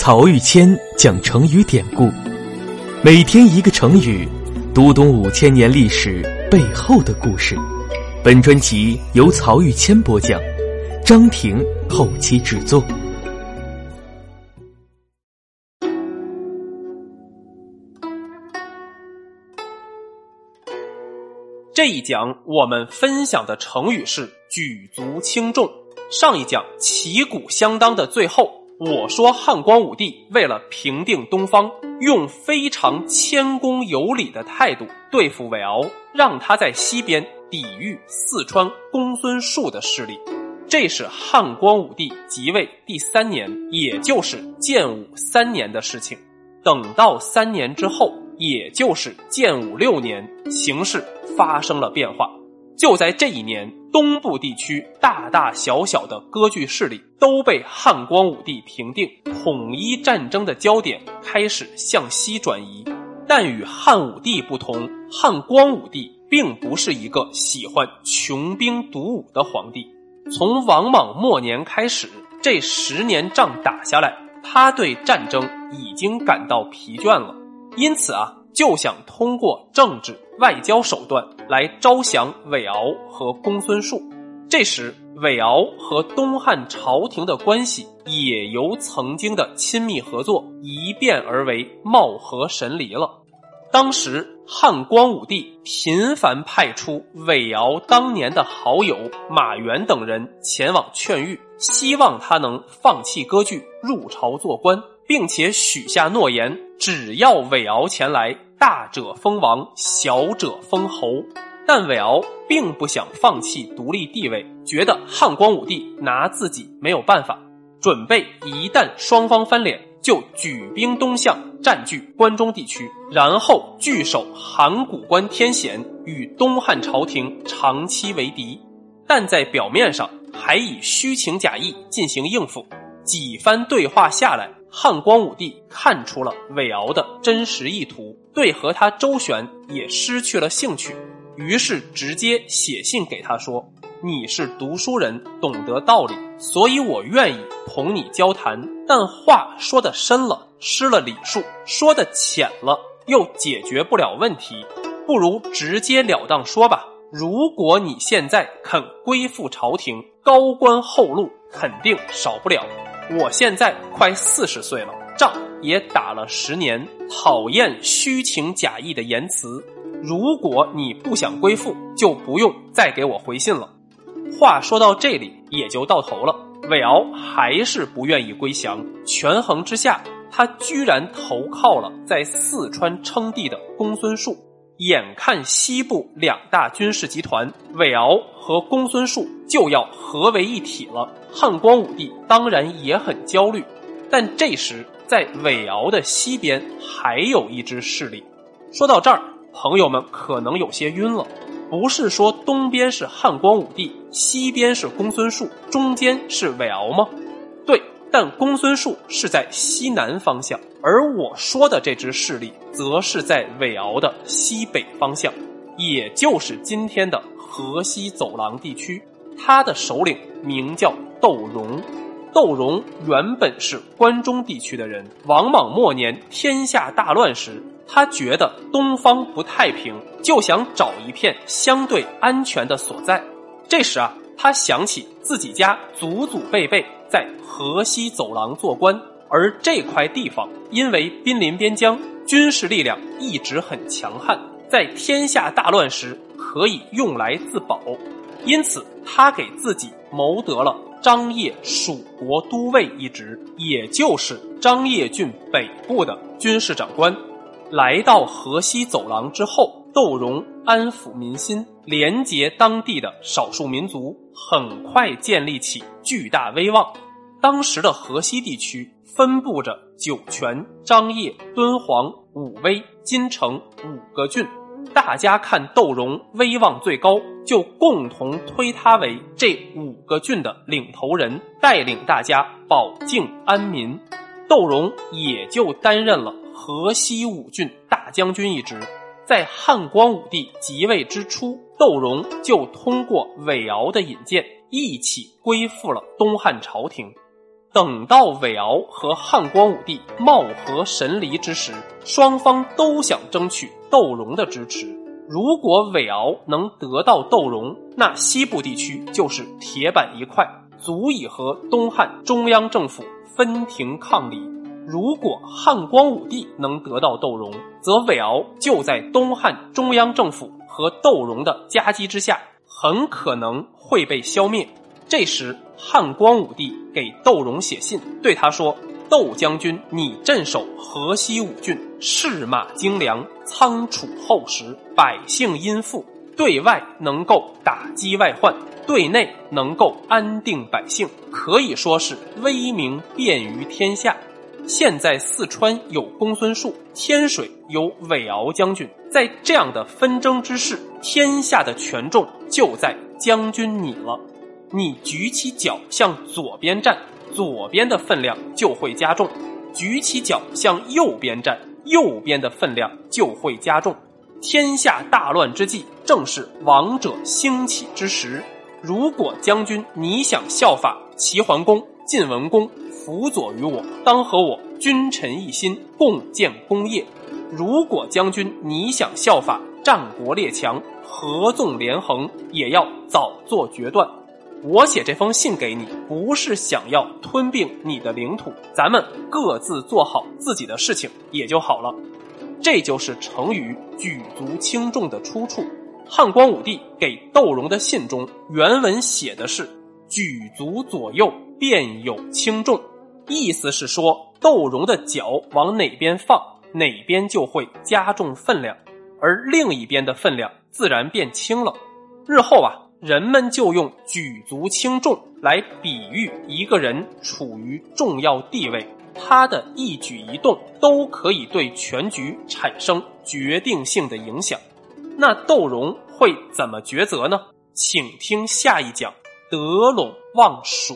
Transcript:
曹玉谦讲成语典故，每天一个成语，读懂五千年历史背后的故事。本专辑由曹玉谦播讲，张婷后期制作。这一讲我们分享的成语是举足轻重。上一讲旗鼓相当的最后，我说汉光武帝为了平定东方，用非常谦恭有礼的态度对付韦敖，让他在西边抵御四川公孙述的势力。这是汉光武帝即位第三年，也就是建武三年的事情。等到三年之后，也就是建武六年，形势发生了变化。就在这一年，东部地区大大小小的割据势力都被汉光武帝平定，统一战争的焦点开始向西转移。但与汉武帝不同，汉光武帝并不是一个喜欢穷兵黩武的皇帝。从王莽末年开始，这十年仗打下来，他对战争已经感到疲倦了，因此啊。就想通过政治外交手段来招降韦敖和公孙述。这时，韦敖和东汉朝廷的关系也由曾经的亲密合作一变而为貌合神离了。当时，汉光武帝频繁派出韦敖当年的好友马援等人前往劝谕，希望他能放弃割据，入朝做官，并且许下诺言，只要韦敖前来。大者封王，小者封侯。但韦敖并不想放弃独立地位，觉得汉光武帝拿自己没有办法，准备一旦双方翻脸，就举兵东向，占据关中地区，然后据守函谷关天险，与东汉朝廷长期为敌。但在表面上，还以虚情假意进行应付。几番对话下来。汉光武帝看出了韦敖的真实意图，对和他周旋也失去了兴趣，于是直接写信给他说：“你是读书人，懂得道理，所以我愿意同你交谈。但话说的深了，失了礼数；说的浅了，又解决不了问题。不如直截了当说吧。如果你现在肯归附朝廷，高官厚禄肯定少不了。”我现在快四十岁了，仗也打了十年，讨厌虚情假意的言辞。如果你不想归附，就不用再给我回信了。话说到这里，也就到头了。韦敖还是不愿意归降，权衡之下，他居然投靠了在四川称帝的公孙述。眼看西部两大军事集团韦敖和公孙述就要合为一体了，汉光武帝当然也很焦虑。但这时，在韦敖的西边还有一支势力。说到这儿，朋友们可能有些晕了。不是说东边是汉光武帝，西边是公孙述，中间是韦敖吗？对。但公孙述是在西南方向，而我说的这支势力则是在韦敖的西北方向，也就是今天的河西走廊地区。他的首领名叫窦融，窦融原本是关中地区的人。王莽末年天下大乱时，他觉得东方不太平，就想找一片相对安全的所在。这时啊，他想起自己家祖祖辈辈。在河西走廊做官，而这块地方因为濒临边疆，军事力量一直很强悍，在天下大乱时可以用来自保，因此他给自己谋得了张掖蜀国都尉一职，也就是张掖郡北部的军事长官。来到河西走廊之后，窦融安抚民心，连结当地的少数民族，很快建立起巨大威望。当时的河西地区分布着酒泉、张掖、敦煌、武威、金城五个郡，大家看窦融威望最高，就共同推他为这五个郡的领头人，带领大家保境安民。窦融也就担任了河西五郡大将军一职。在汉光武帝即位之初，窦融就通过韦敖的引荐，一起归附了东汉朝廷。等到韦敖和汉光武帝貌合神离之时，双方都想争取窦融的支持。如果韦敖能得到窦融，那西部地区就是铁板一块，足以和东汉中央政府分庭抗礼。如果汉光武帝能得到窦融，则韦敖就在东汉中央政府和窦融的夹击之下，很可能会被消灭。这时，汉光武帝给窦融写信，对他说：“窦将军，你镇守河西五郡，士马精良，仓储厚实，百姓殷富，对外能够打击外患，对内能够安定百姓，可以说是威名遍于天下。”现在四川有公孙述，天水有韦敖将军，在这样的纷争之势，天下的权重就在将军你了。你举起脚向左边站，左边的分量就会加重；举起脚向右边站，右边的分量就会加重。天下大乱之际，正是王者兴起之时。如果将军你想效法齐桓公、晋文公。辅佐于我，当和我君臣一心，共建功业。如果将军你想效法战国列强，合纵连横，也要早做决断。我写这封信给你，不是想要吞并你的领土，咱们各自做好自己的事情也就好了。这就是成语“举足轻重”的出处。汉光武帝给窦融的信中，原文写的是“举足左右，便有轻重”。意思是说，窦融的脚往哪边放，哪边就会加重分量，而另一边的分量自然变轻了。日后啊，人们就用“举足轻重”来比喻一个人处于重要地位，他的一举一动都可以对全局产生决定性的影响。那窦融会怎么抉择呢？请听下一讲：得陇望蜀。